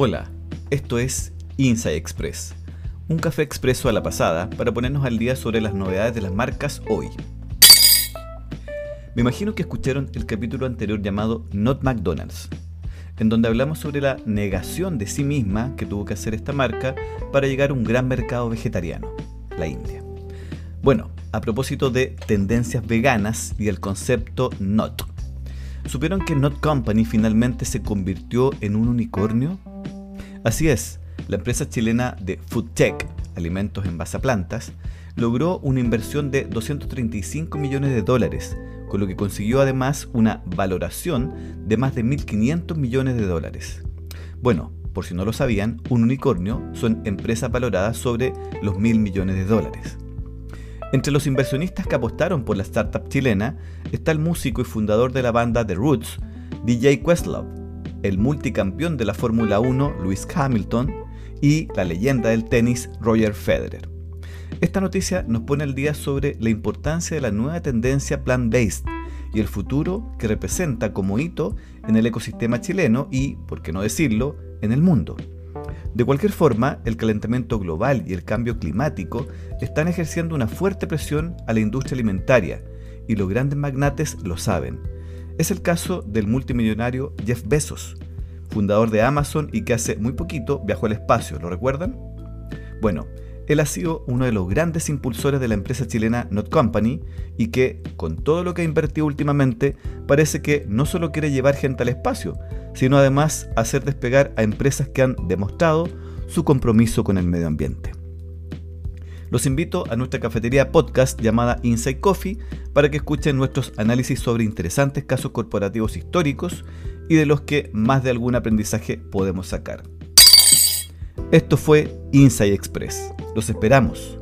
Hola, esto es Inside Express, un café expreso a la pasada para ponernos al día sobre las novedades de las marcas hoy. Me imagino que escucharon el capítulo anterior llamado Not McDonald's, en donde hablamos sobre la negación de sí misma que tuvo que hacer esta marca para llegar a un gran mercado vegetariano, la India. Bueno, a propósito de tendencias veganas y el concepto Not. ¿Supieron que Not Company finalmente se convirtió en un unicornio? Así es, la empresa chilena de FoodTech, alimentos en base plantas, logró una inversión de 235 millones de dólares, con lo que consiguió además una valoración de más de 1.500 millones de dólares. Bueno, por si no lo sabían, un unicornio son empresas valoradas sobre los mil millones de dólares. Entre los inversionistas que apostaron por la startup chilena está el músico y fundador de la banda The Roots, DJ Questlove, el multicampeón de la Fórmula 1 Lewis Hamilton y la leyenda del tenis Roger Federer. Esta noticia nos pone al día sobre la importancia de la nueva tendencia plant-based y el futuro que representa como hito en el ecosistema chileno y, por qué no decirlo, en el mundo. De cualquier forma, el calentamiento global y el cambio climático están ejerciendo una fuerte presión a la industria alimentaria y los grandes magnates lo saben. Es el caso del multimillonario Jeff Bezos, fundador de Amazon y que hace muy poquito viajó al espacio, ¿lo recuerdan? Bueno, él ha sido uno de los grandes impulsores de la empresa chilena Not Company y que, con todo lo que ha invertido últimamente, parece que no solo quiere llevar gente al espacio, sino además hacer despegar a empresas que han demostrado su compromiso con el medio ambiente. Los invito a nuestra cafetería podcast llamada Inside Coffee para que escuchen nuestros análisis sobre interesantes casos corporativos históricos y de los que más de algún aprendizaje podemos sacar. Esto fue Inside Express. Los esperamos.